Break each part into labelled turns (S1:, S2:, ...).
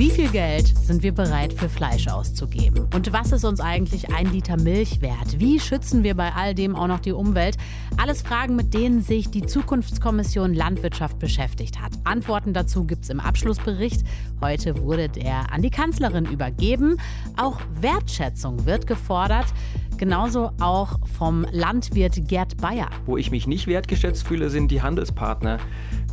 S1: Wie viel Geld sind wir bereit für Fleisch auszugeben? Und was ist uns eigentlich ein Liter Milch wert? Wie schützen wir bei all dem auch noch die Umwelt? Alles Fragen, mit denen sich die Zukunftskommission Landwirtschaft beschäftigt hat. Antworten dazu gibt es im Abschlussbericht. Heute wurde der an die Kanzlerin übergeben. Auch Wertschätzung wird gefordert. Genauso auch vom Landwirt Gerd Bayer.
S2: Wo ich mich nicht wertgeschätzt fühle, sind die Handelspartner.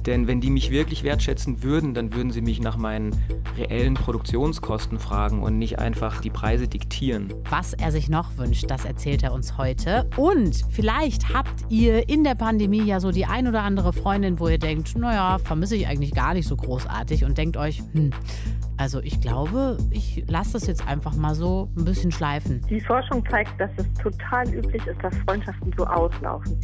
S2: Denn wenn die mich wirklich wertschätzen würden, dann würden sie mich nach meinen reellen Produktionskosten fragen und nicht einfach die Preise diktieren.
S1: Was er sich noch wünscht, das erzählt er uns heute. Und vielleicht habt ihr in der Pandemie ja so die ein oder andere Freundin, wo ihr denkt, naja, vermisse ich eigentlich gar nicht so großartig und denkt euch, hm, also ich glaube, ich lasse das jetzt einfach mal so ein bisschen schleifen.
S3: Die Forschung zeigt, dass es total üblich ist, dass Freundschaften so auslaufen,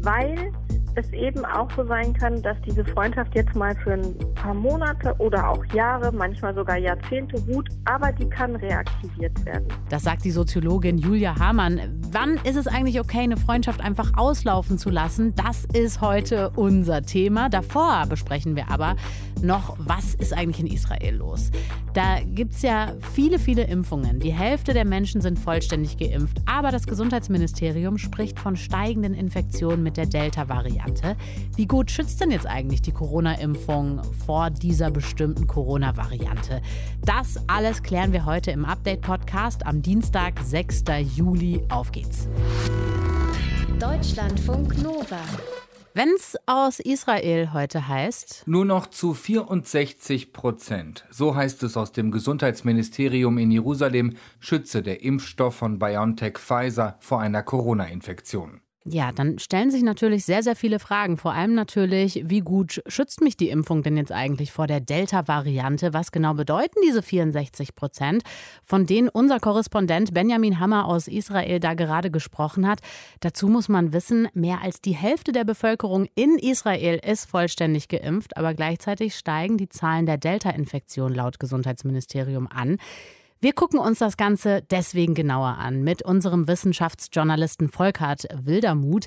S3: weil es eben auch so sein kann, dass diese Freundschaft jetzt mal für ein paar Monate oder auch Jahre, manchmal sogar Jahrzehnte ruht, aber die kann reaktiviert werden.
S1: Das sagt die Soziologin Julia Hamann. Wann ist es eigentlich okay, eine Freundschaft einfach auslaufen zu lassen? Das ist heute unser Thema. Davor besprechen wir aber noch, was ist eigentlich in Israel los? Da gibt es ja viele, viele Impfungen. Die Hälfte der Menschen sind vollständig geimpft. Aber das Gesundheitsministerium spricht von steigenden Infektionen mit der Delta-Variante. Wie gut schützt denn jetzt eigentlich die Corona-Impfung vor dieser bestimmten Corona-Variante? Das alles klären wir heute im Update-Podcast am Dienstag, 6. Juli. Auf geht's.
S4: Deutschlandfunk Nova.
S1: Wenn es aus Israel heute heißt.
S5: Nur noch zu 64 Prozent. So heißt es aus dem Gesundheitsministerium in Jerusalem, schütze der Impfstoff von BioNTech Pfizer vor einer Corona-Infektion.
S1: Ja, dann stellen sich natürlich sehr, sehr viele Fragen. Vor allem natürlich, wie gut schützt mich die Impfung denn jetzt eigentlich vor der Delta-Variante? Was genau bedeuten diese 64 Prozent, von denen unser Korrespondent Benjamin Hammer aus Israel da gerade gesprochen hat? Dazu muss man wissen, mehr als die Hälfte der Bevölkerung in Israel ist vollständig geimpft, aber gleichzeitig steigen die Zahlen der Delta-Infektion laut Gesundheitsministerium an. Wir gucken uns das Ganze deswegen genauer an mit unserem Wissenschaftsjournalisten Volkart Wildermuth,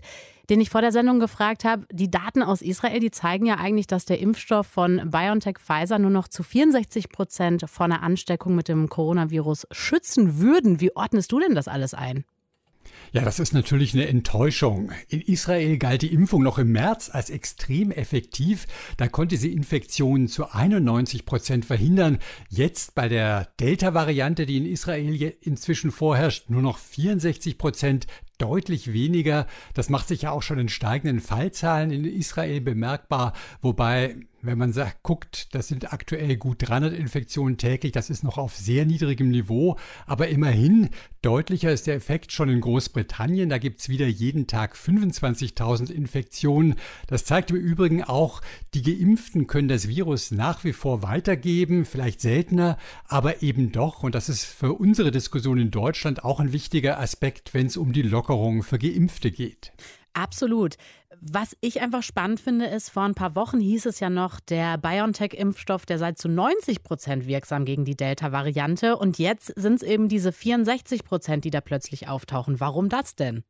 S1: den ich vor der Sendung gefragt habe. Die Daten aus Israel, die zeigen ja eigentlich, dass der Impfstoff von BioNTech Pfizer nur noch zu 64 Prozent vor einer Ansteckung mit dem Coronavirus schützen würden. Wie ordnest du denn das alles ein?
S6: Ja, das ist natürlich eine Enttäuschung. In Israel galt die Impfung noch im März als extrem effektiv. Da konnte sie Infektionen zu 91 Prozent verhindern. Jetzt bei der Delta-Variante, die in Israel inzwischen vorherrscht, nur noch 64 Prozent deutlich weniger. Das macht sich ja auch schon in steigenden Fallzahlen in Israel bemerkbar, wobei wenn man sagt, guckt, das sind aktuell gut 300 Infektionen täglich, das ist noch auf sehr niedrigem Niveau, aber immerhin deutlicher ist der Effekt schon in Großbritannien. Da gibt's wieder jeden Tag 25.000 Infektionen. Das zeigt im Übrigen auch, die Geimpften können das Virus nach wie vor weitergeben, vielleicht seltener, aber eben doch. Und das ist für unsere Diskussion in Deutschland auch ein wichtiger Aspekt, wenn es um die Lockerung für Geimpfte geht.
S1: Absolut. Was ich einfach spannend finde, ist, vor ein paar Wochen hieß es ja noch, der BioNTech-Impfstoff, der sei zu 90 Prozent wirksam gegen die Delta-Variante. Und jetzt sind es eben diese 64 Prozent, die da plötzlich auftauchen. Warum das denn?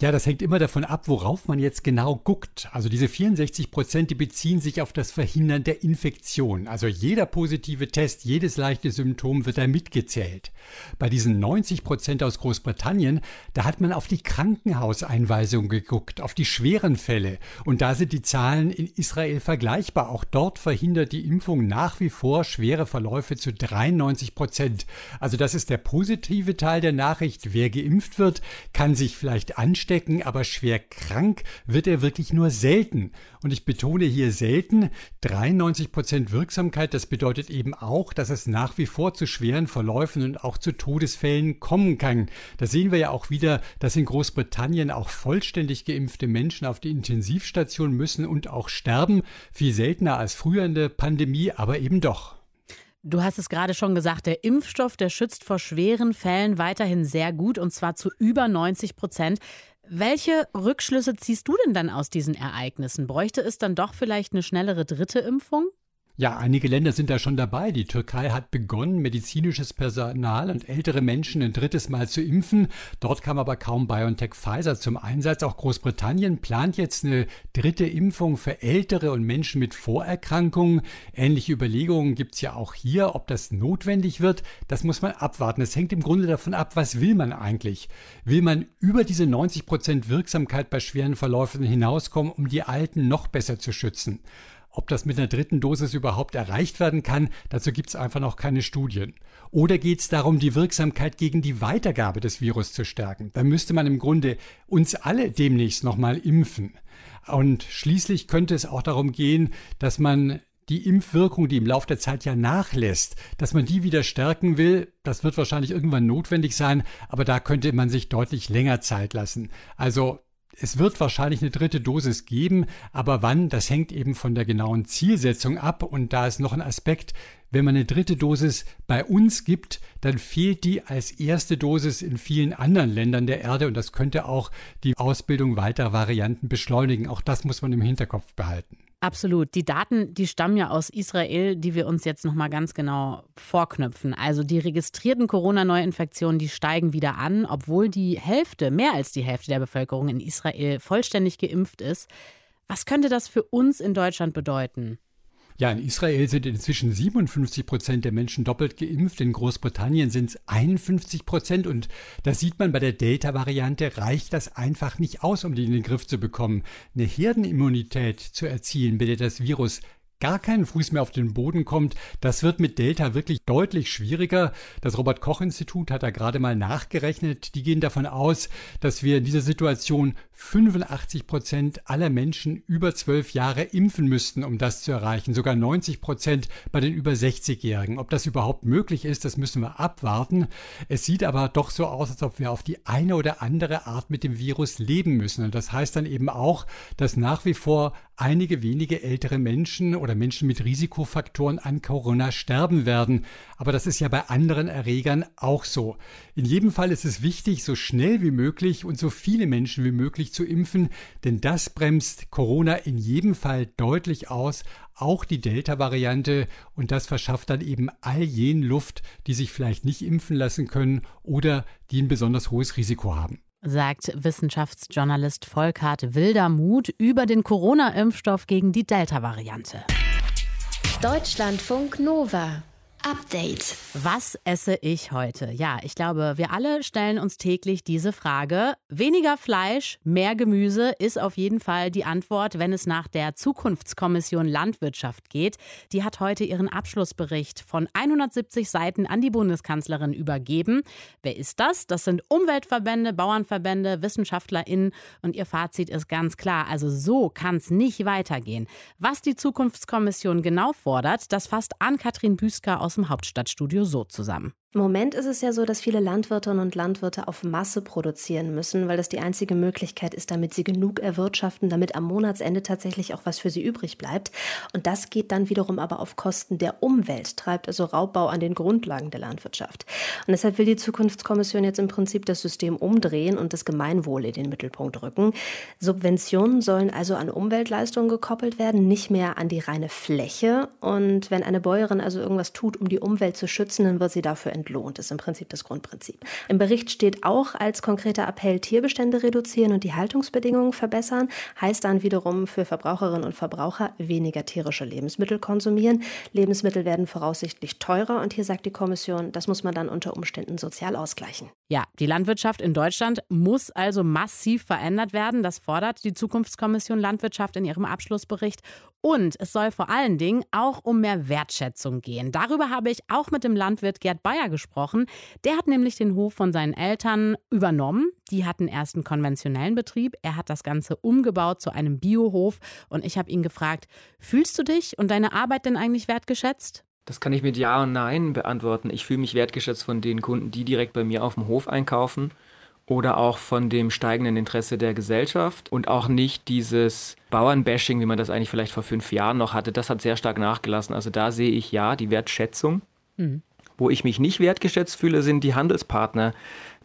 S6: Ja, das hängt immer davon ab, worauf man jetzt genau guckt. Also diese 64 Prozent, die beziehen sich auf das Verhindern der Infektion. Also jeder positive Test, jedes leichte Symptom wird da mitgezählt. Bei diesen 90 Prozent aus Großbritannien, da hat man auf die Krankenhauseinweisung geguckt, auf die schweren Fälle. Und da sind die Zahlen in Israel vergleichbar. Auch dort verhindert die Impfung nach wie vor schwere Verläufe zu 93 Prozent. Also das ist der positive Teil der Nachricht. Wer geimpft wird, kann sich vielleicht anstecken, aber schwer krank wird er wirklich nur selten. Und ich betone hier selten, 93 Prozent Wirksamkeit, das bedeutet eben auch, dass es nach wie vor zu schweren Verläufen und auch zu Todesfällen kommen kann. Da sehen wir ja auch wieder, dass in Großbritannien auch vollständig geimpfte Menschen auf die Intensivstation müssen und auch sterben. Viel seltener als früher in der Pandemie, aber eben doch.
S1: Du hast es gerade schon gesagt, der Impfstoff, der schützt vor schweren Fällen weiterhin sehr gut und zwar zu über 90 Prozent. Welche Rückschlüsse ziehst du denn dann aus diesen Ereignissen? Bräuchte es dann doch vielleicht eine schnellere dritte Impfung?
S6: Ja, einige Länder sind da schon dabei. Die Türkei hat begonnen, medizinisches Personal und ältere Menschen ein drittes Mal zu impfen. Dort kam aber kaum BioNTech Pfizer zum Einsatz. Auch Großbritannien plant jetzt eine dritte Impfung für Ältere und Menschen mit Vorerkrankungen. Ähnliche Überlegungen gibt es ja auch hier. Ob das notwendig wird, das muss man abwarten. Es hängt im Grunde davon ab, was will man eigentlich? Will man über diese 90 Prozent Wirksamkeit bei schweren Verläufen hinauskommen, um die Alten noch besser zu schützen? Ob das mit einer dritten Dosis überhaupt erreicht werden kann, dazu gibt es einfach noch keine Studien. Oder geht es darum, die Wirksamkeit gegen die Weitergabe des Virus zu stärken? Da müsste man im Grunde uns alle demnächst nochmal impfen. Und schließlich könnte es auch darum gehen, dass man die Impfwirkung, die im Laufe der Zeit ja nachlässt, dass man die wieder stärken will, das wird wahrscheinlich irgendwann notwendig sein, aber da könnte man sich deutlich länger Zeit lassen. Also es wird wahrscheinlich eine dritte Dosis geben, aber wann, das hängt eben von der genauen Zielsetzung ab. Und da ist noch ein Aspekt, wenn man eine dritte Dosis bei uns gibt, dann fehlt die als erste Dosis in vielen anderen Ländern der Erde und das könnte auch die Ausbildung weiterer Varianten beschleunigen. Auch das muss man im Hinterkopf behalten.
S1: Absolut. Die Daten, die stammen ja aus Israel, die wir uns jetzt noch mal ganz genau vorknüpfen. Also die registrierten Corona-Neuinfektionen, die steigen wieder an, obwohl die Hälfte, mehr als die Hälfte der Bevölkerung in Israel vollständig geimpft ist. Was könnte das für uns in Deutschland bedeuten?
S6: Ja, in Israel sind inzwischen 57 Prozent der Menschen doppelt geimpft, in Großbritannien sind es 51 Prozent und da sieht man bei der Delta-Variante reicht das einfach nicht aus, um die in den Griff zu bekommen. Eine Herdenimmunität zu erzielen, bei der das Virus gar keinen Fuß mehr auf den Boden kommt, das wird mit Delta wirklich deutlich schwieriger. Das Robert Koch Institut hat da gerade mal nachgerechnet. Die gehen davon aus, dass wir in dieser Situation 85 Prozent aller Menschen über zwölf Jahre impfen müssten, um das zu erreichen. Sogar 90 Prozent bei den über 60-Jährigen. Ob das überhaupt möglich ist, das müssen wir abwarten. Es sieht aber doch so aus, als ob wir auf die eine oder andere Art mit dem Virus leben müssen. Und das heißt dann eben auch, dass nach wie vor einige wenige ältere Menschen oder Menschen mit Risikofaktoren an Corona sterben werden. Aber das ist ja bei anderen Erregern auch so. In jedem Fall ist es wichtig, so schnell wie möglich und so viele Menschen wie möglich zu impfen, denn das bremst Corona in jedem Fall deutlich aus, auch die Delta-Variante und das verschafft dann eben all jenen Luft, die sich vielleicht nicht impfen lassen können oder die ein besonders hohes Risiko haben
S1: sagt Wissenschaftsjournalist Volkart Wildermuth über den Corona-Impfstoff gegen die Delta-Variante.
S4: Deutschlandfunk Nova. Update.
S1: Was esse ich heute? Ja, ich glaube, wir alle stellen uns täglich diese Frage. Weniger Fleisch, mehr Gemüse ist auf jeden Fall die Antwort, wenn es nach der Zukunftskommission Landwirtschaft geht. Die hat heute ihren Abschlussbericht von 170 Seiten an die Bundeskanzlerin übergeben. Wer ist das? Das sind Umweltverbände, Bauernverbände, WissenschaftlerInnen und ihr Fazit ist ganz klar. Also so kann es nicht weitergehen. Was die Zukunftskommission genau fordert, das fasst Ann-Kathrin Büsker aus aus dem Hauptstadtstudio so zusammen.
S7: Im Moment ist es ja so, dass viele Landwirtinnen und Landwirte auf Masse produzieren müssen, weil das die einzige Möglichkeit ist, damit sie genug erwirtschaften, damit am Monatsende tatsächlich auch was für sie übrig bleibt. Und das geht dann wiederum aber auf Kosten der Umwelt, treibt also Raubbau an den Grundlagen der Landwirtschaft. Und deshalb will die Zukunftskommission jetzt im Prinzip das System umdrehen und das Gemeinwohl in den Mittelpunkt rücken. Subventionen sollen also an Umweltleistungen gekoppelt werden, nicht mehr an die reine Fläche. Und wenn eine Bäuerin also irgendwas tut, um die Umwelt zu schützen, dann wird sie dafür entlohnt, ist im Prinzip das Grundprinzip. Im Bericht steht auch als konkreter Appell Tierbestände reduzieren und die Haltungsbedingungen verbessern, heißt dann wiederum für Verbraucherinnen und Verbraucher weniger tierische Lebensmittel konsumieren. Lebensmittel werden voraussichtlich teurer und hier sagt die Kommission, das muss man dann unter Umständen sozial ausgleichen.
S1: Ja, die Landwirtschaft in Deutschland muss also massiv verändert werden. Das fordert die Zukunftskommission Landwirtschaft in ihrem Abschlussbericht. Und es soll vor allen Dingen auch um mehr Wertschätzung gehen. Darüber habe ich auch mit dem Landwirt Gerd Bayer gesprochen. Der hat nämlich den Hof von seinen Eltern übernommen. Die hatten erst einen konventionellen Betrieb. Er hat das Ganze umgebaut zu einem Biohof. Und ich habe ihn gefragt, fühlst du dich und deine Arbeit denn eigentlich wertgeschätzt?
S2: Das kann ich mit Ja und Nein beantworten. Ich fühle mich wertgeschätzt von den Kunden, die direkt bei mir auf dem Hof einkaufen oder auch von dem steigenden Interesse der Gesellschaft und auch nicht dieses Bauernbashing, wie man das eigentlich vielleicht vor fünf Jahren noch hatte. Das hat sehr stark nachgelassen. Also da sehe ich ja die Wertschätzung. Mhm. Wo ich mich nicht wertgeschätzt fühle, sind die Handelspartner.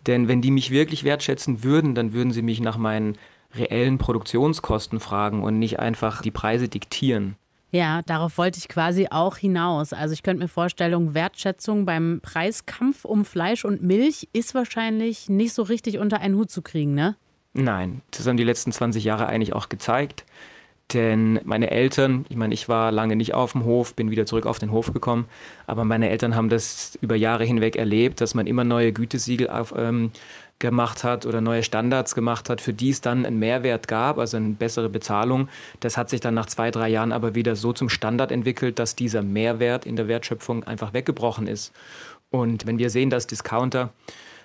S2: Denn wenn die mich wirklich wertschätzen würden, dann würden sie mich nach meinen reellen Produktionskosten fragen und nicht einfach die Preise diktieren.
S1: Ja, darauf wollte ich quasi auch hinaus. Also ich könnte mir vorstellen, Wertschätzung beim Preiskampf um Fleisch und Milch ist wahrscheinlich nicht so richtig unter einen Hut zu kriegen, ne?
S2: Nein, das haben die letzten 20 Jahre eigentlich auch gezeigt. Denn meine Eltern, ich meine, ich war lange nicht auf dem Hof, bin wieder zurück auf den Hof gekommen, aber meine Eltern haben das über Jahre hinweg erlebt, dass man immer neue Gütesiegel auf, ähm, gemacht hat oder neue Standards gemacht hat, für die es dann einen Mehrwert gab, also eine bessere Bezahlung. Das hat sich dann nach zwei, drei Jahren aber wieder so zum Standard entwickelt, dass dieser Mehrwert in der Wertschöpfung einfach weggebrochen ist. Und wenn wir sehen, dass Discounter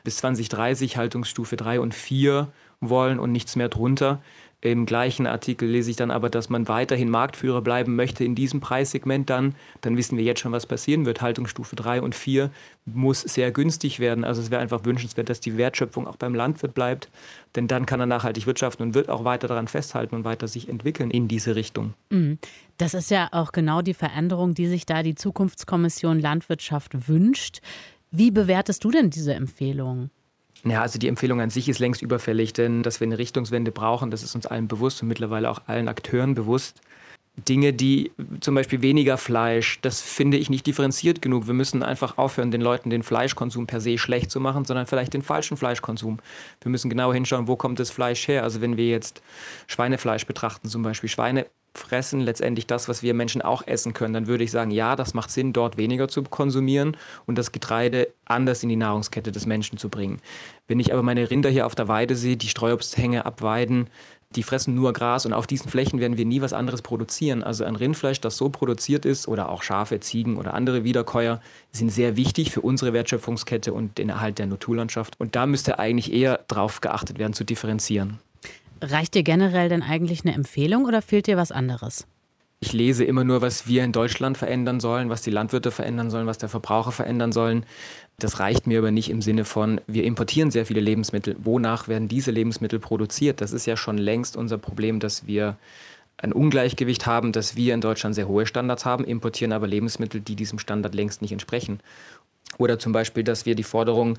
S2: bis 2030 Haltungsstufe 3 und 4 wollen und nichts mehr drunter, im gleichen Artikel lese ich dann aber, dass man weiterhin Marktführer bleiben möchte in diesem Preissegment dann. Dann wissen wir jetzt schon, was passieren wird. Haltungsstufe 3 und 4 muss sehr günstig werden. Also es wäre einfach wünschenswert, dass die Wertschöpfung auch beim Landwirt bleibt. Denn dann kann er nachhaltig wirtschaften und wird auch weiter daran festhalten und weiter sich entwickeln in diese Richtung.
S1: Mhm. Das ist ja auch genau die Veränderung, die sich da die Zukunftskommission Landwirtschaft wünscht. Wie bewertest du denn diese Empfehlung?
S2: Ja, also die Empfehlung an sich ist längst überfällig, denn dass wir eine Richtungswende brauchen, das ist uns allen bewusst und mittlerweile auch allen Akteuren bewusst. Dinge, die zum Beispiel weniger Fleisch, das finde ich nicht differenziert genug. Wir müssen einfach aufhören, den Leuten den Fleischkonsum per se schlecht zu machen, sondern vielleicht den falschen Fleischkonsum. Wir müssen genau hinschauen, wo kommt das Fleisch her. Also wenn wir jetzt Schweinefleisch betrachten, zum Beispiel Schweine fressen letztendlich das, was wir Menschen auch essen können, dann würde ich sagen, ja, das macht Sinn, dort weniger zu konsumieren und das Getreide anders in die Nahrungskette des Menschen zu bringen. Wenn ich aber meine Rinder hier auf der Weide sehe, die Streuobsthänge abweiden, die fressen nur Gras und auf diesen Flächen werden wir nie was anderes produzieren. Also ein Rindfleisch, das so produziert ist, oder auch Schafe, Ziegen oder andere Wiederkäuer, sind sehr wichtig für unsere Wertschöpfungskette und den Erhalt der Naturlandschaft. Und da müsste eigentlich eher darauf geachtet werden, zu differenzieren.
S1: Reicht dir generell denn eigentlich eine Empfehlung oder fehlt dir was anderes?
S2: Ich lese immer nur, was wir in Deutschland verändern sollen, was die Landwirte verändern sollen, was der Verbraucher verändern sollen. Das reicht mir aber nicht im Sinne von, wir importieren sehr viele Lebensmittel. Wonach werden diese Lebensmittel produziert? Das ist ja schon längst unser Problem, dass wir ein Ungleichgewicht haben, dass wir in Deutschland sehr hohe Standards haben, importieren aber Lebensmittel, die diesem Standard längst nicht entsprechen. Oder zum Beispiel, dass wir die Forderung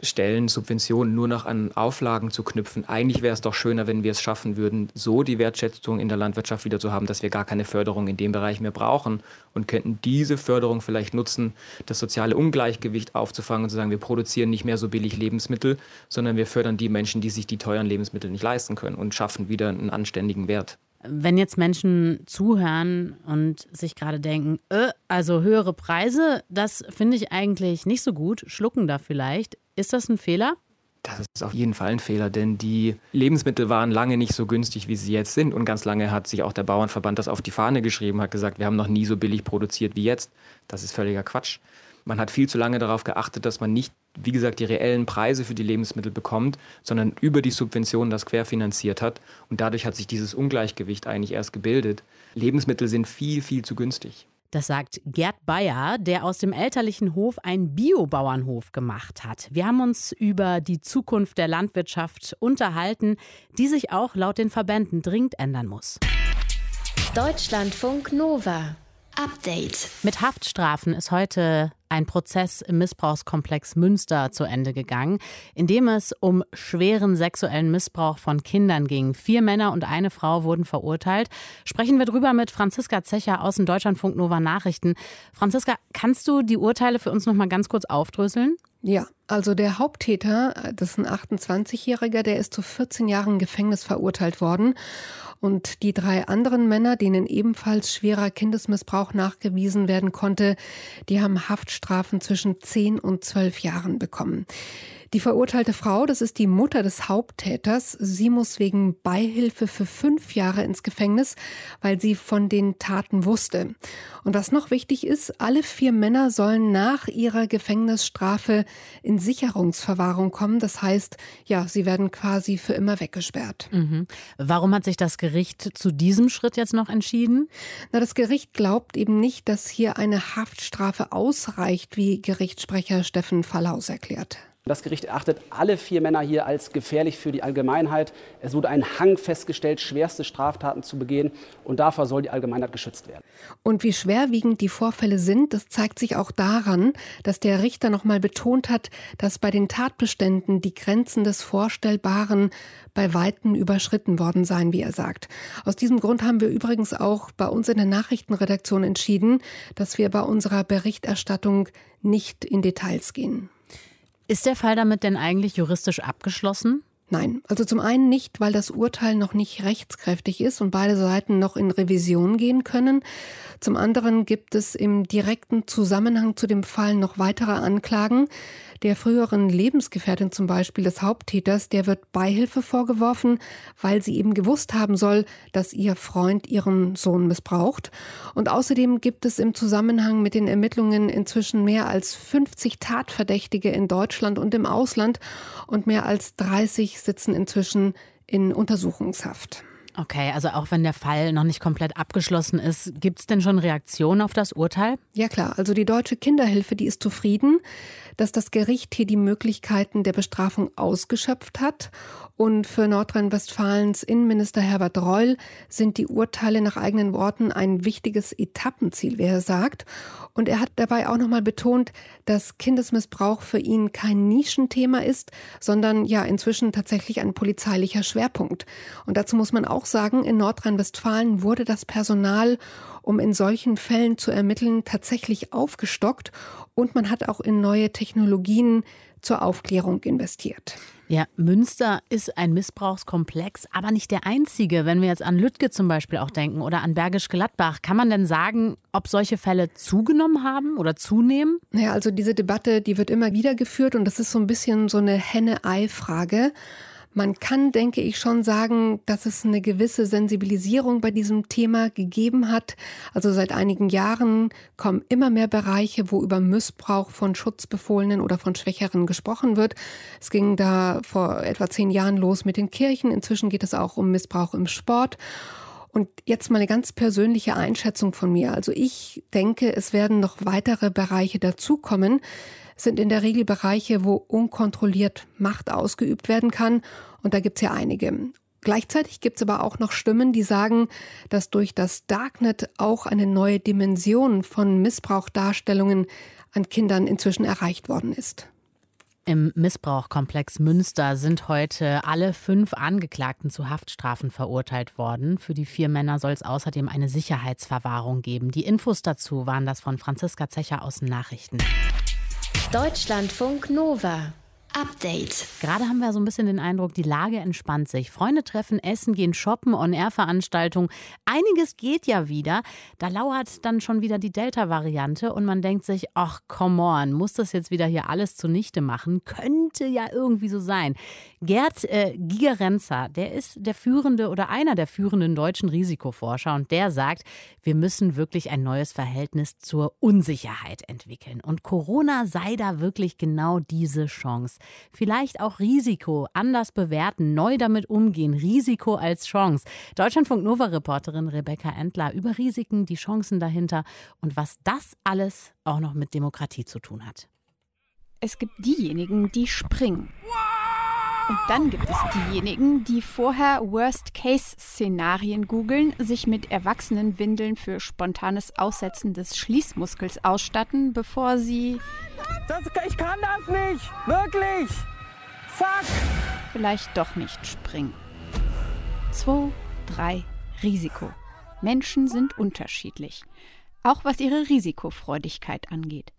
S2: Stellen, Subventionen nur noch an Auflagen zu knüpfen. Eigentlich wäre es doch schöner, wenn wir es schaffen würden, so die Wertschätzung in der Landwirtschaft wieder zu haben, dass wir gar keine Förderung in dem Bereich mehr brauchen und könnten diese Förderung vielleicht nutzen, das soziale Ungleichgewicht aufzufangen und zu sagen, wir produzieren nicht mehr so billig Lebensmittel, sondern wir fördern die Menschen, die sich die teuren Lebensmittel nicht leisten können und schaffen wieder einen anständigen Wert.
S1: Wenn jetzt Menschen zuhören und sich gerade denken, äh, also höhere Preise, das finde ich eigentlich nicht so gut, schlucken da vielleicht. Ist das ein Fehler?
S2: Das ist auf jeden Fall ein Fehler, denn die Lebensmittel waren lange nicht so günstig, wie sie jetzt sind. Und ganz lange hat sich auch der Bauernverband das auf die Fahne geschrieben, hat gesagt, wir haben noch nie so billig produziert wie jetzt. Das ist völliger Quatsch. Man hat viel zu lange darauf geachtet, dass man nicht, wie gesagt, die reellen Preise für die Lebensmittel bekommt, sondern über die Subventionen das querfinanziert hat. Und dadurch hat sich dieses Ungleichgewicht eigentlich erst gebildet. Lebensmittel sind viel, viel zu günstig.
S1: Das sagt Gerd Bayer, der aus dem elterlichen Hof einen Biobauernhof gemacht hat. Wir haben uns über die Zukunft der Landwirtschaft unterhalten, die sich auch laut den Verbänden dringend ändern muss.
S4: Deutschlandfunk Nova. Update.
S1: Mit Haftstrafen ist heute ein Prozess im Missbrauchskomplex Münster zu Ende gegangen, in dem es um schweren sexuellen Missbrauch von Kindern ging. Vier Männer und eine Frau wurden verurteilt. Sprechen wir drüber mit Franziska Zecher aus dem Deutschlandfunk Nova Nachrichten. Franziska, kannst du die Urteile für uns noch mal ganz kurz aufdröseln?
S8: Ja, also der Haupttäter, das ist ein 28-Jähriger, der ist zu 14 Jahren Gefängnis verurteilt worden. Und die drei anderen Männer, denen ebenfalls schwerer Kindesmissbrauch nachgewiesen werden konnte, die haben Haftstrafen zwischen 10 und 12 Jahren bekommen. Die verurteilte Frau, das ist die Mutter des Haupttäters, sie muss wegen Beihilfe für fünf Jahre ins Gefängnis, weil sie von den Taten wusste. Und was noch wichtig ist, alle vier Männer sollen nach ihrer Gefängnisstrafe in Sicherungsverwahrung kommen. Das heißt, ja, sie werden quasi für immer weggesperrt.
S1: Mhm. Warum hat sich das Gericht zu diesem Schritt jetzt noch entschieden?
S8: Na, das Gericht glaubt eben nicht, dass hier eine Haftstrafe ausreicht, wie Gerichtssprecher Steffen Fallaus erklärt.
S9: Das Gericht erachtet alle vier Männer hier als gefährlich für die Allgemeinheit. Es wurde ein Hang festgestellt, schwerste Straftaten zu begehen. Und davor soll die Allgemeinheit geschützt werden.
S8: Und wie schwerwiegend die Vorfälle sind, das zeigt sich auch daran, dass der Richter noch mal betont hat, dass bei den Tatbeständen die Grenzen des Vorstellbaren bei Weitem überschritten worden seien, wie er sagt. Aus diesem Grund haben wir übrigens auch bei uns in der Nachrichtenredaktion entschieden, dass wir bei unserer Berichterstattung nicht in Details gehen.
S1: Ist der Fall damit denn eigentlich juristisch abgeschlossen?
S8: Nein, also zum einen nicht, weil das Urteil noch nicht rechtskräftig ist und beide Seiten noch in Revision gehen können. Zum anderen gibt es im direkten Zusammenhang zu dem Fall noch weitere Anklagen der früheren Lebensgefährtin zum Beispiel des Haupttäters, der wird Beihilfe vorgeworfen, weil sie eben gewusst haben soll, dass ihr Freund ihren Sohn missbraucht. Und außerdem gibt es im Zusammenhang mit den Ermittlungen inzwischen mehr als 50 Tatverdächtige in Deutschland und im Ausland und mehr als 30 sitzen inzwischen in Untersuchungshaft.
S1: Okay, also auch wenn der Fall noch nicht komplett abgeschlossen ist, gibt es denn schon Reaktionen auf das Urteil?
S8: Ja klar, also die Deutsche Kinderhilfe, die ist zufrieden, dass das Gericht hier die Möglichkeiten der Bestrafung ausgeschöpft hat und für Nordrhein-Westfalens Innenminister Herbert Reul sind die Urteile nach eigenen Worten ein wichtiges Etappenziel, wie er sagt. Und er hat dabei auch nochmal betont, dass Kindesmissbrauch für ihn kein Nischenthema ist, sondern ja inzwischen tatsächlich ein polizeilicher Schwerpunkt. Und dazu muss man auch sagen, in Nordrhein-Westfalen wurde das Personal um in solchen Fällen zu ermitteln, tatsächlich aufgestockt und man hat auch in neue Technologien zur Aufklärung investiert.
S1: Ja, Münster ist ein Missbrauchskomplex, aber nicht der einzige. Wenn wir jetzt an Lüttke zum Beispiel auch denken oder an Bergisch Gladbach, kann man denn sagen, ob solche Fälle zugenommen haben oder zunehmen?
S8: Naja, also diese Debatte, die wird immer wieder geführt und das ist so ein bisschen so eine Henne-Ei-Frage. Man kann, denke ich, schon sagen, dass es eine gewisse Sensibilisierung bei diesem Thema gegeben hat. Also seit einigen Jahren kommen immer mehr Bereiche, wo über Missbrauch von Schutzbefohlenen oder von Schwächeren gesprochen wird. Es ging da vor etwa zehn Jahren los mit den Kirchen. Inzwischen geht es auch um Missbrauch im Sport. Und jetzt mal eine ganz persönliche Einschätzung von mir. Also ich denke, es werden noch weitere Bereiche dazukommen sind in der Regel Bereiche, wo unkontrolliert Macht ausgeübt werden kann. Und da gibt es ja einige. Gleichzeitig gibt es aber auch noch Stimmen, die sagen, dass durch das Darknet auch eine neue Dimension von Missbrauchdarstellungen an Kindern inzwischen erreicht worden ist.
S1: Im Missbrauchkomplex Münster sind heute alle fünf Angeklagten zu Haftstrafen verurteilt worden. Für die vier Männer soll es außerdem eine Sicherheitsverwahrung geben. Die Infos dazu waren das von Franziska Zecher aus den Nachrichten.
S4: Deutschlandfunk Nova. Update.
S1: Gerade haben wir so ein bisschen den Eindruck, die Lage entspannt sich. Freunde treffen, essen, gehen shoppen, On-Air-Veranstaltungen. Einiges geht ja wieder. Da lauert dann schon wieder die Delta-Variante und man denkt sich, ach, come on, muss das jetzt wieder hier alles zunichte machen? Könnte ja irgendwie so sein. Gerd äh, Gigerenzer, der ist der führende oder einer der führenden deutschen Risikoforscher und der sagt, wir müssen wirklich ein neues Verhältnis zur Unsicherheit entwickeln. Und Corona sei da wirklich genau diese Chance. Vielleicht auch Risiko anders bewerten, neu damit umgehen. Risiko als Chance. Deutschlandfunk Nova-Reporterin Rebecca Endler über Risiken, die Chancen dahinter und was das alles auch noch mit Demokratie zu tun hat.
S10: Es gibt diejenigen, die springen. Und dann gibt es diejenigen, die vorher Worst-Case-Szenarien googeln, sich mit Erwachsenenwindeln für spontanes Aussetzen des Schließmuskels ausstatten, bevor sie.
S11: Das, ich kann das nicht! Wirklich! Fuck!
S10: Vielleicht doch nicht springen. 2, 3, Risiko. Menschen sind unterschiedlich. Auch was ihre Risikofreudigkeit angeht.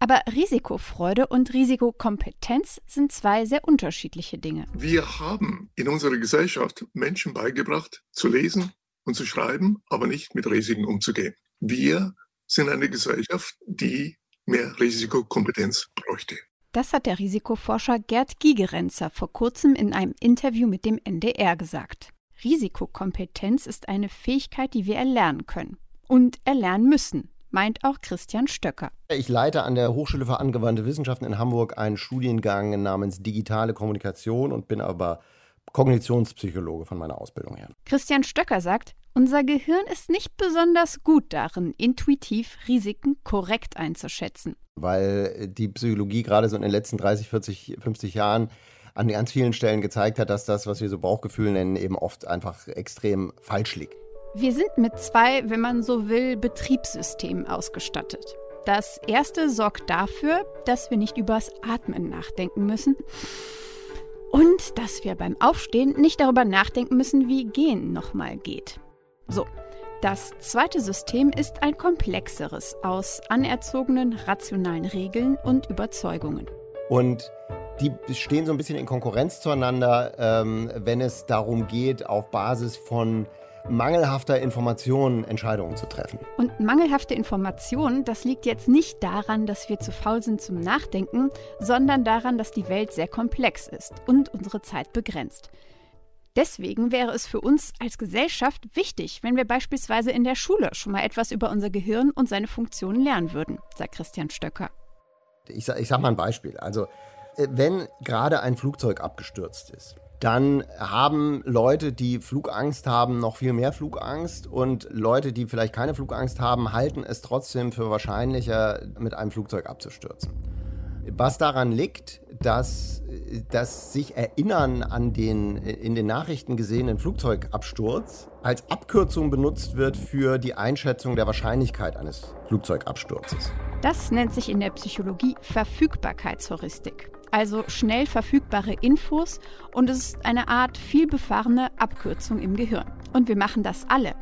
S10: Aber Risikofreude und Risikokompetenz sind zwei sehr unterschiedliche Dinge.
S12: Wir haben in unserer Gesellschaft Menschen beigebracht, zu lesen und zu schreiben, aber nicht mit Risiken umzugehen. Wir sind eine Gesellschaft, die mehr Risikokompetenz bräuchte.
S10: Das hat der Risikoforscher Gerd Gigerenzer vor kurzem in einem Interview mit dem NDR gesagt. Risikokompetenz ist eine Fähigkeit, die wir erlernen können und erlernen müssen, meint auch Christian Stöcker.
S13: Ich leite an der Hochschule für angewandte Wissenschaften in Hamburg einen Studiengang namens Digitale Kommunikation und bin aber Kognitionspsychologe von meiner Ausbildung her.
S10: Christian Stöcker sagt, unser Gehirn ist nicht besonders gut darin, intuitiv Risiken korrekt einzuschätzen.
S13: weil die Psychologie gerade so in den letzten 30, 40, 50 Jahren an ganz vielen Stellen gezeigt hat, dass das, was wir so Bauchgefühl nennen, eben oft einfach extrem falsch liegt.
S10: Wir sind mit zwei, wenn man so will, Betriebssystemen ausgestattet. Das erste sorgt dafür, dass wir nicht übers Atmen nachdenken müssen und dass wir beim Aufstehen nicht darüber nachdenken müssen, wie Gehen nochmal geht. So, das zweite System ist ein komplexeres aus anerzogenen rationalen Regeln und Überzeugungen.
S13: Und die stehen so ein bisschen in Konkurrenz zueinander, ähm, wenn es darum geht, auf Basis von mangelhafter Informationen Entscheidungen zu treffen.
S10: Und mangelhafte Informationen, das liegt jetzt nicht daran, dass wir zu faul sind zum Nachdenken, sondern daran, dass die Welt sehr komplex ist und unsere Zeit begrenzt. Deswegen wäre es für uns als Gesellschaft wichtig, wenn wir beispielsweise in der Schule schon mal etwas über unser Gehirn und seine Funktionen lernen würden, sagt Christian Stöcker.
S13: Ich, sag, ich sag mal ein Beispiel. Also, äh, wenn gerade ein Flugzeug abgestürzt ist, dann haben Leute, die Flugangst haben, noch viel mehr Flugangst und Leute, die vielleicht keine Flugangst haben, halten es trotzdem für wahrscheinlicher, mit einem Flugzeug abzustürzen. Was daran liegt, dass das sich Erinnern an den in den Nachrichten gesehenen Flugzeugabsturz als Abkürzung benutzt wird für die Einschätzung der Wahrscheinlichkeit eines Flugzeugabsturzes.
S10: Das nennt sich in der Psychologie Verfügbarkeitsheuristik also schnell verfügbare Infos und es ist eine Art vielbefahrene Abkürzung im Gehirn. Und wir machen das alle.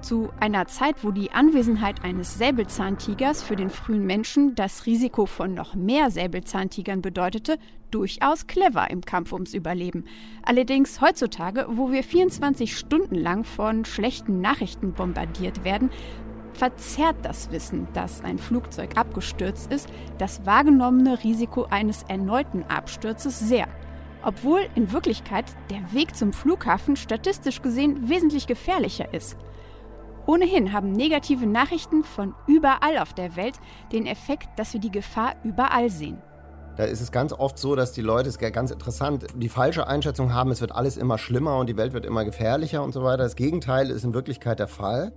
S10: Zu einer Zeit, wo die Anwesenheit eines Säbelzahntigers für den frühen Menschen das Risiko von noch mehr Säbelzahntigern bedeutete, durchaus clever im Kampf ums Überleben. Allerdings heutzutage, wo wir 24 Stunden lang von schlechten Nachrichten bombardiert werden, verzerrt das Wissen, dass ein Flugzeug abgestürzt ist, das wahrgenommene Risiko eines erneuten Absturzes sehr. Obwohl in Wirklichkeit der Weg zum Flughafen statistisch gesehen wesentlich gefährlicher ist. Ohnehin haben negative Nachrichten von überall auf der Welt den Effekt, dass wir die Gefahr überall sehen.
S13: Da ist es ganz oft so, dass die Leute, es ist ganz interessant, die falsche Einschätzung haben, es wird alles immer schlimmer und die Welt wird immer gefährlicher und so weiter. Das Gegenteil ist in Wirklichkeit der Fall.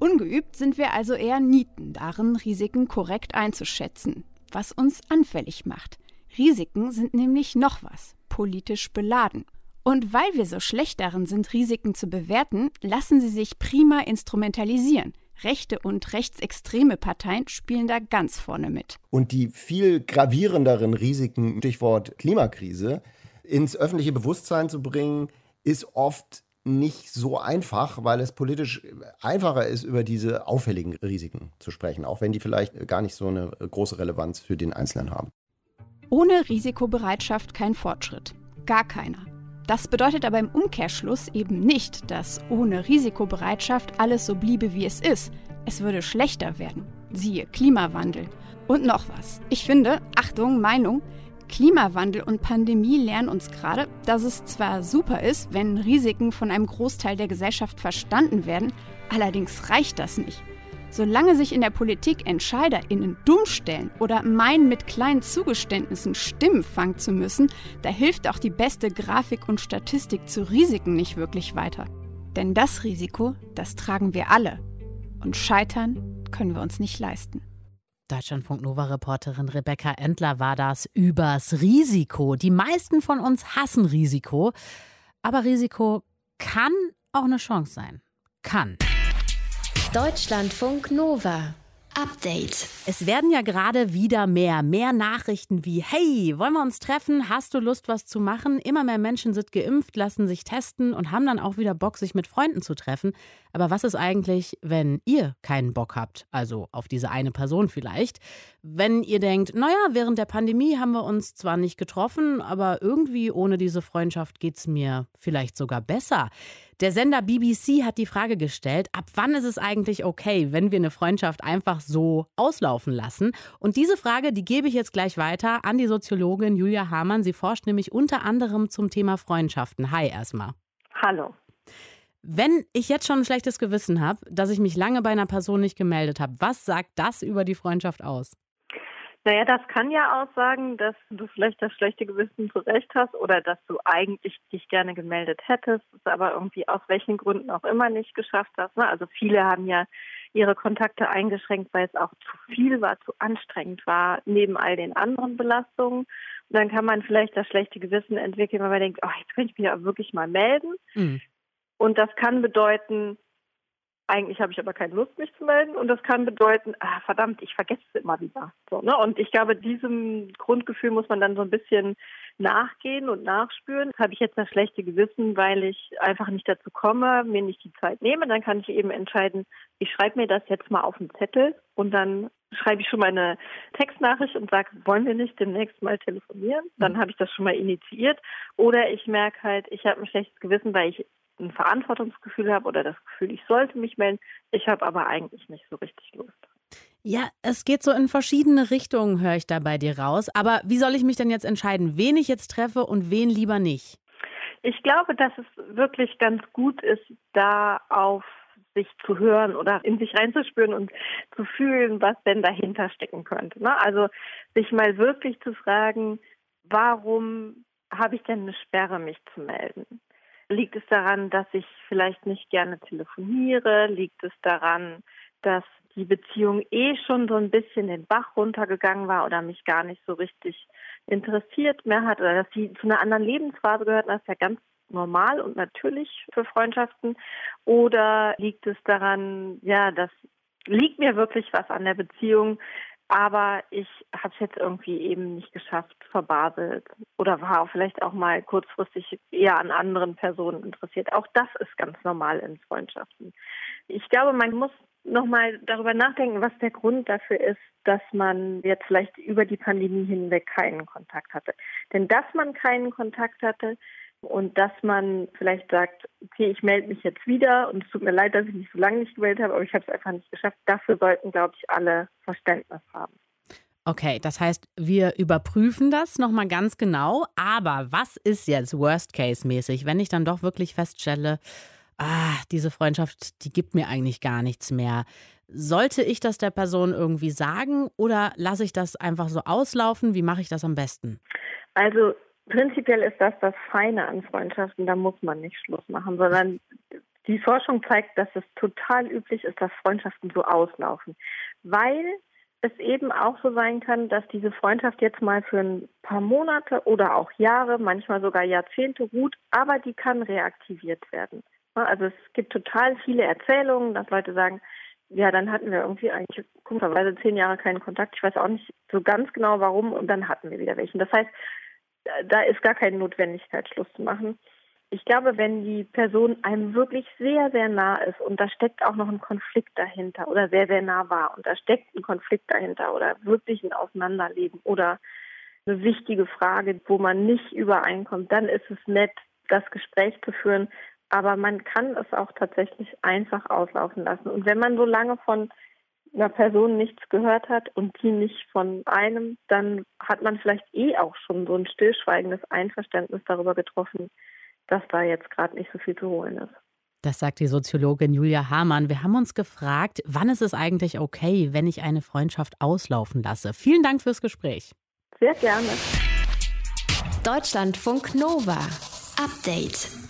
S10: Ungeübt sind wir also eher Nieten darin, Risiken korrekt einzuschätzen, was uns anfällig macht. Risiken sind nämlich noch was, politisch beladen. Und weil wir so schlecht darin sind, Risiken zu bewerten, lassen sie sich prima instrumentalisieren. Rechte und rechtsextreme Parteien spielen da ganz vorne mit.
S13: Und die viel gravierenderen Risiken, Stichwort Klimakrise, ins öffentliche Bewusstsein zu bringen, ist oft nicht so einfach, weil es politisch einfacher ist, über diese auffälligen Risiken zu sprechen, auch wenn die vielleicht gar nicht so eine große Relevanz für den Einzelnen haben.
S10: Ohne Risikobereitschaft kein Fortschritt. Gar keiner. Das bedeutet aber im Umkehrschluss eben nicht, dass ohne Risikobereitschaft alles so bliebe, wie es ist. Es würde schlechter werden. Siehe Klimawandel. Und noch was. Ich finde, Achtung, Meinung, Klimawandel und Pandemie lernen uns gerade, dass es zwar super ist, wenn Risiken von einem Großteil der Gesellschaft verstanden werden, allerdings reicht das nicht. Solange sich in der Politik EntscheiderInnen dumm stellen oder meinen, mit kleinen Zugeständnissen Stimmen fangen zu müssen, da hilft auch die beste Grafik und Statistik zu Risiken nicht wirklich weiter. Denn das Risiko, das tragen wir alle. Und scheitern können wir uns nicht leisten.
S1: Deutschlandfunk Nova-Reporterin Rebecca Endler war das übers Risiko. Die meisten von uns hassen Risiko, aber Risiko kann auch eine Chance sein. Kann.
S4: Deutschlandfunk Nova. Update.
S1: Es werden ja gerade wieder mehr, mehr Nachrichten wie, hey, wollen wir uns treffen? Hast du Lust, was zu machen? Immer mehr Menschen sind geimpft, lassen sich testen und haben dann auch wieder Bock, sich mit Freunden zu treffen. Aber was ist eigentlich, wenn ihr keinen Bock habt? Also auf diese eine Person vielleicht. Wenn ihr denkt, naja, während der Pandemie haben wir uns zwar nicht getroffen, aber irgendwie ohne diese Freundschaft geht es mir vielleicht sogar besser. Der Sender BBC hat die Frage gestellt, ab wann ist es eigentlich okay, wenn wir eine Freundschaft einfach so auslaufen lassen? Und diese Frage, die gebe ich jetzt gleich weiter an die Soziologin Julia Hamann. Sie forscht nämlich unter anderem zum Thema Freundschaften. Hi erstmal.
S3: Hallo.
S1: Wenn ich jetzt schon ein schlechtes Gewissen habe, dass ich mich lange bei einer Person nicht gemeldet habe, was sagt das über die Freundschaft aus?
S3: Naja, das kann ja aussagen, dass du vielleicht das schlechte Gewissen zurecht hast oder dass du eigentlich dich gerne gemeldet hättest, es aber irgendwie aus welchen Gründen auch immer nicht geschafft hast. Ne? Also viele haben ja ihre Kontakte eingeschränkt, weil es auch zu viel war, zu anstrengend war, neben all den anderen Belastungen. Und dann kann man vielleicht das schlechte Gewissen entwickeln, weil man denkt, oh, jetzt könnte ich mich ja wirklich mal melden. Mhm. Und das kann bedeuten, eigentlich habe ich aber keine Lust, mich zu melden. Und das kann bedeuten, ah, verdammt, ich vergesse es immer wieder. So, ne? Und ich glaube, diesem Grundgefühl muss man dann so ein bisschen nachgehen und nachspüren. Habe ich jetzt das schlechte Gewissen, weil ich einfach nicht dazu komme, mir nicht die Zeit nehme, dann kann ich eben entscheiden, ich schreibe mir das jetzt mal auf den Zettel und dann schreibe ich schon mal eine Textnachricht und sage, wollen wir nicht demnächst mal telefonieren? Dann habe ich das schon mal initiiert. Oder ich merke halt, ich habe ein schlechtes Gewissen, weil ich ein Verantwortungsgefühl habe oder das Gefühl, ich sollte mich melden. Ich habe aber eigentlich nicht so richtig Lust.
S1: Ja, es geht so in verschiedene Richtungen, höre ich da bei dir raus. Aber wie soll ich mich denn jetzt entscheiden, wen ich jetzt treffe und wen lieber nicht?
S3: Ich glaube, dass es wirklich ganz gut ist, da auf sich zu hören oder in sich reinzuspüren und zu fühlen, was denn dahinter stecken könnte. Ne? Also sich mal wirklich zu fragen, warum habe ich denn eine Sperre, mich zu melden? Liegt es daran, dass ich vielleicht nicht gerne telefoniere? Liegt es daran, dass die Beziehung eh schon so ein bisschen den Bach runtergegangen war oder mich gar nicht so richtig interessiert mehr hat oder dass sie zu einer anderen Lebensphase gehört, das ist ja ganz normal und natürlich für Freundschaften. Oder liegt es daran, ja, das liegt mir wirklich was an der Beziehung, aber ich habe es jetzt irgendwie eben nicht geschafft, verbaselt oder war vielleicht auch mal kurzfristig eher an anderen Personen interessiert. Auch das ist ganz normal in Freundschaften. Ich glaube, man muss nochmal darüber nachdenken, was der Grund dafür ist, dass man jetzt vielleicht über die Pandemie hinweg keinen Kontakt hatte. Denn dass man keinen Kontakt hatte und dass man vielleicht sagt, okay, ich melde mich jetzt wieder und es tut mir leid, dass ich mich so lange nicht gemeldet habe, aber ich habe es einfach nicht geschafft. Dafür sollten, glaube ich, alle Verständnis haben.
S1: Okay, das heißt, wir überprüfen das nochmal ganz genau. Aber was ist jetzt Worst-Case-mäßig, wenn ich dann doch wirklich feststelle, ah, diese Freundschaft, die gibt mir eigentlich gar nichts mehr. Sollte ich das der Person irgendwie sagen oder lasse ich das einfach so auslaufen? Wie mache ich das am besten?
S3: Also prinzipiell ist das das Feine an Freundschaften, da muss man nicht Schluss machen, sondern die Forschung zeigt, dass es total üblich ist, dass Freundschaften so auslaufen, weil es eben auch so sein kann, dass diese Freundschaft jetzt mal für ein paar Monate oder auch Jahre, manchmal sogar Jahrzehnte ruht, aber die kann reaktiviert werden. Also es gibt total viele Erzählungen, dass Leute sagen, ja, dann hatten wir irgendwie eigentlich komischerweise zehn Jahre keinen Kontakt. Ich weiß auch nicht so ganz genau warum und dann hatten wir wieder welchen. Das heißt, da ist gar keine Notwendigkeit, Schluss zu machen. Ich glaube, wenn die Person einem wirklich sehr, sehr nah ist und da steckt auch noch ein Konflikt dahinter oder sehr, sehr nah war und da steckt ein Konflikt dahinter oder wirklich ein Auseinanderleben oder eine wichtige Frage, wo man nicht übereinkommt, dann ist es nett, das Gespräch zu führen, aber man kann es auch tatsächlich einfach auslaufen lassen. Und wenn man so lange von einer Person nichts gehört hat und die nicht von einem, dann hat man vielleicht eh auch schon so ein stillschweigendes Einverständnis darüber getroffen, dass da jetzt gerade nicht so viel zu holen ist.
S1: Das sagt die Soziologin Julia Hamann. Wir haben uns gefragt, wann ist es eigentlich okay, wenn ich eine Freundschaft auslaufen lasse? Vielen Dank fürs Gespräch.
S3: Sehr gerne.
S4: Deutschlandfunk Nova. Update.